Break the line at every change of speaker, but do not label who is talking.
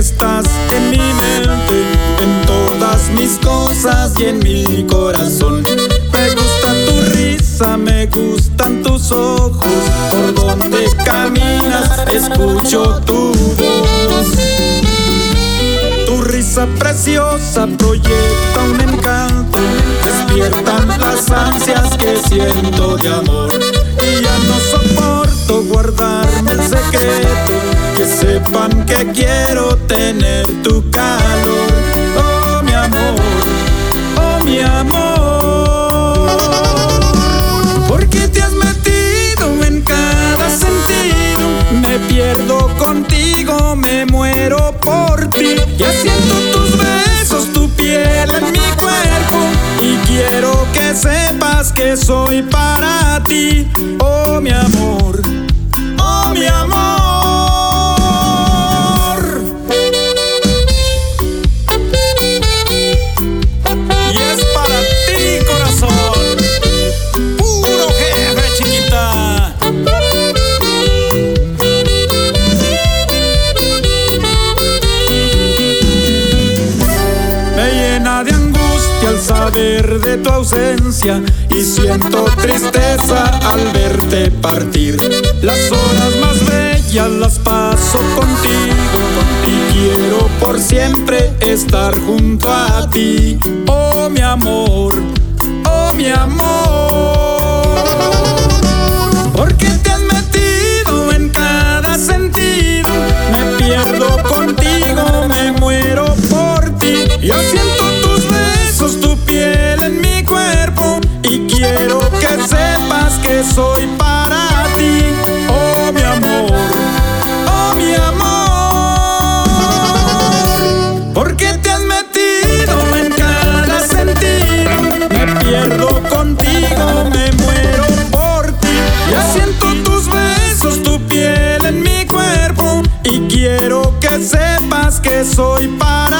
estás en mi mente, en todas mis cosas y en mi corazón. Me gusta tu risa, me gustan tus ojos, por donde caminas escucho tu voz. Tu risa preciosa proyecta un encanto, despiertan las ansias que siento de amor. Quiero tener tu calor. Oh mi amor, oh mi amor. Porque te has metido en cada sentido, me pierdo contigo, me muero por ti. Ya siento tus besos, tu piel en mi cuerpo. Y quiero que sepas que soy para ti. Oh mi amor, oh mi amor. Al saber de tu ausencia y siento tristeza al verte partir. Las horas más bellas las paso contigo y quiero por siempre estar junto a ti. Oh mi amor, oh mi amor. Soy para ti. Oh mi amor, oh mi amor. Porque te has metido en cada sentido. Me pierdo contigo, me muero por ti. Ya siento tus besos, tu piel en mi cuerpo. Y quiero que sepas que soy para